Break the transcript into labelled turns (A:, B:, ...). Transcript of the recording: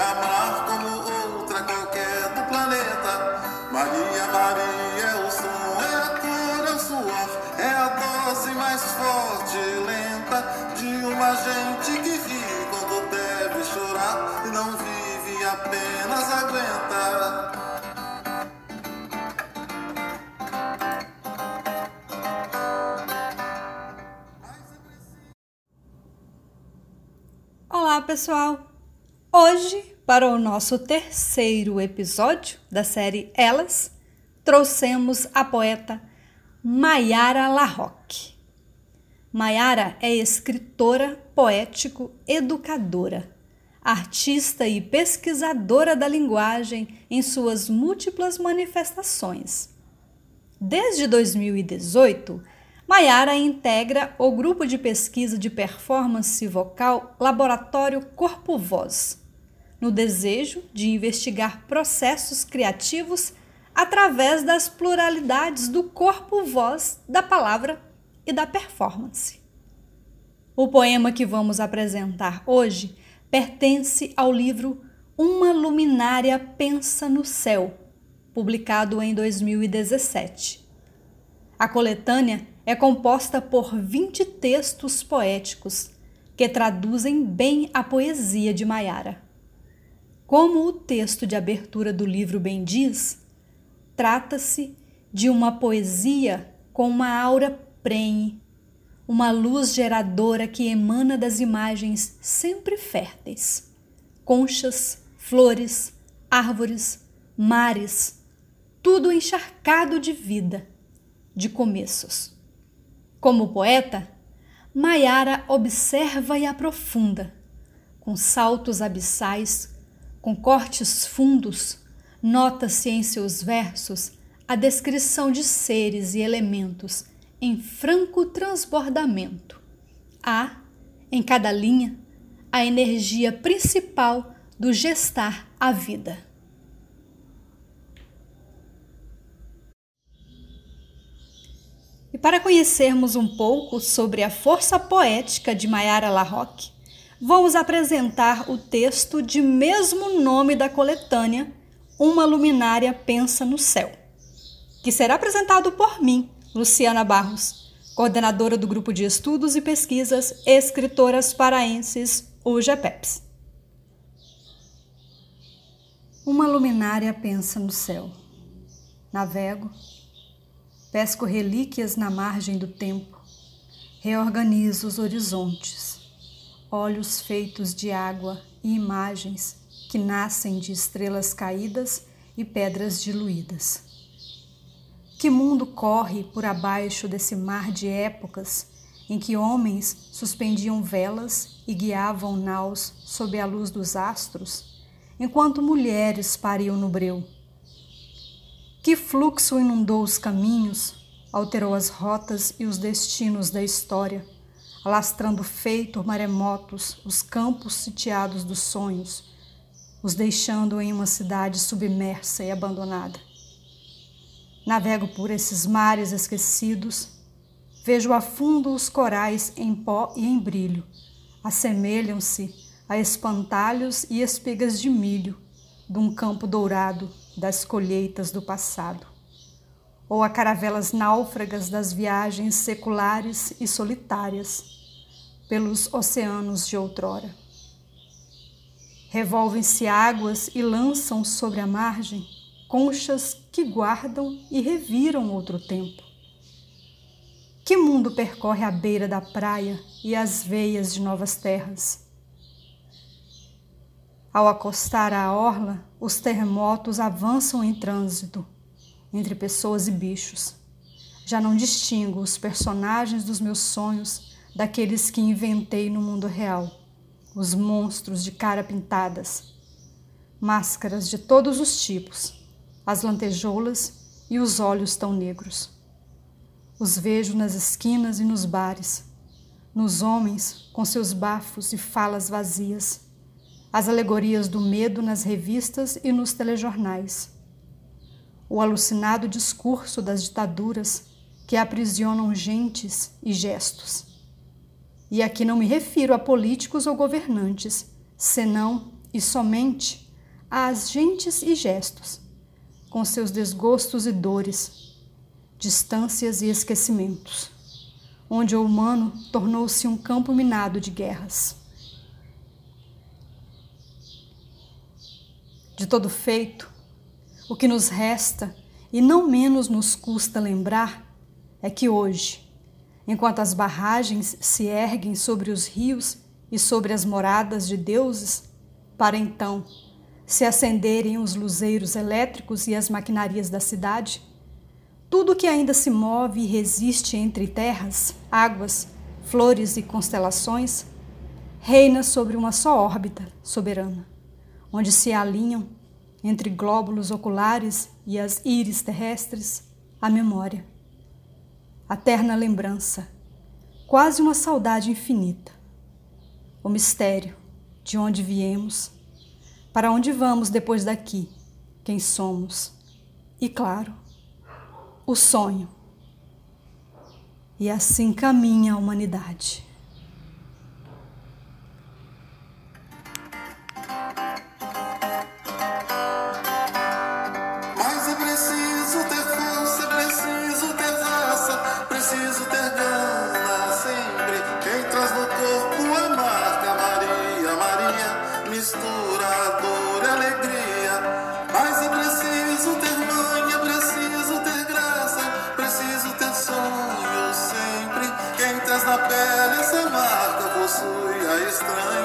A: amar como outra qualquer do planeta. Maria, Maria é o som, é a cor, é o suor, é a dose mais forte e lenta de uma gente que ri quando deve chorar e não vive, apenas aguenta.
B: Olá, pessoal! Hoje, para o nosso terceiro episódio da série Elas, trouxemos a poeta Maiara Larroque. Maiara é escritora, poético, educadora, artista e pesquisadora da linguagem em suas múltiplas manifestações. Desde 2018, Maiara integra o grupo de pesquisa de performance vocal Laboratório Corpo Voz, no desejo de investigar processos criativos através das pluralidades do corpo-voz, da palavra e da performance. O poema que vamos apresentar hoje pertence ao livro Uma Luminária Pensa no Céu, publicado em 2017. A coletânea é composta por 20 textos poéticos que traduzem bem a poesia de Maiara. Como o texto de abertura do livro bem diz, trata-se de uma poesia com uma aura prenhe, uma luz geradora que emana das imagens sempre férteis. Conchas, flores, árvores, mares, tudo encharcado de vida, de começos. Como poeta, Maiara observa e aprofunda, com saltos abissais, com cortes fundos, nota-se em seus versos a descrição de seres e elementos em franco transbordamento. Há, em cada linha, a energia principal do gestar a vida. E para conhecermos um pouco sobre a força poética de Maiara Larroque, vamos apresentar o texto de mesmo nome da coletânea, Uma Luminária Pensa no Céu, que será apresentado por mim, Luciana Barros, coordenadora do Grupo de Estudos e Pesquisas Escritoras Paraenses, UGPEPS. Uma luminária pensa no céu. Navego, pesco relíquias na margem do tempo, reorganizo os horizontes, olhos feitos de água e imagens que nascem de estrelas caídas e pedras diluídas. Que mundo corre por abaixo desse mar de épocas em que homens suspendiam velas e guiavam naus sob a luz dos astros, enquanto mulheres pariam no breu? Que fluxo inundou os caminhos, alterou as rotas e os destinos da história, alastrando feito maremotos os campos sitiados dos sonhos, os deixando em uma cidade submersa e abandonada. Navego por esses mares esquecidos, vejo a fundo os corais em pó e em brilho, assemelham-se a espantalhos e espigas de milho de um campo dourado das colheitas do passado, ou a caravelas náufragas das viagens seculares e solitárias pelos oceanos de outrora. Revolvem-se águas e lançam sobre a margem conchas que guardam e reviram outro tempo. Que mundo percorre a beira da praia e as veias de novas terras? Ao acostar à orla, os terremotos avançam em trânsito entre pessoas e bichos. Já não distingo os personagens dos meus sonhos daqueles que inventei no mundo real. Os monstros de cara pintadas, máscaras de todos os tipos, as lantejoulas e os olhos tão negros. Os vejo nas esquinas e nos bares, nos homens com seus bafos e falas vazias as alegorias do medo nas revistas e nos telejornais, o alucinado discurso das ditaduras que aprisionam gentes e gestos. E aqui não me refiro a políticos ou governantes, senão e somente às gentes e gestos, com seus desgostos e dores, distâncias e esquecimentos, onde o humano tornou-se um campo minado de guerras. De todo feito, o que nos resta, e não menos nos custa lembrar, é que hoje, enquanto as barragens se erguem sobre os rios e sobre as moradas de deuses, para então se acenderem os luzeiros elétricos e as maquinarias da cidade, tudo que ainda se move e resiste entre terras, águas, flores e constelações, reina sobre uma só órbita soberana, onde se alinham, entre glóbulos oculares e as íris terrestres, a memória, a terna lembrança, quase uma saudade infinita, o mistério de onde viemos para onde vamos depois daqui? Quem somos? E claro, o sonho. E assim caminha a humanidade.
A: Mistura dor e alegria. Mas é preciso ter mãe, é preciso ter graça, preciso ter sonho sempre. Quem traz na pele essa marca possui a estranha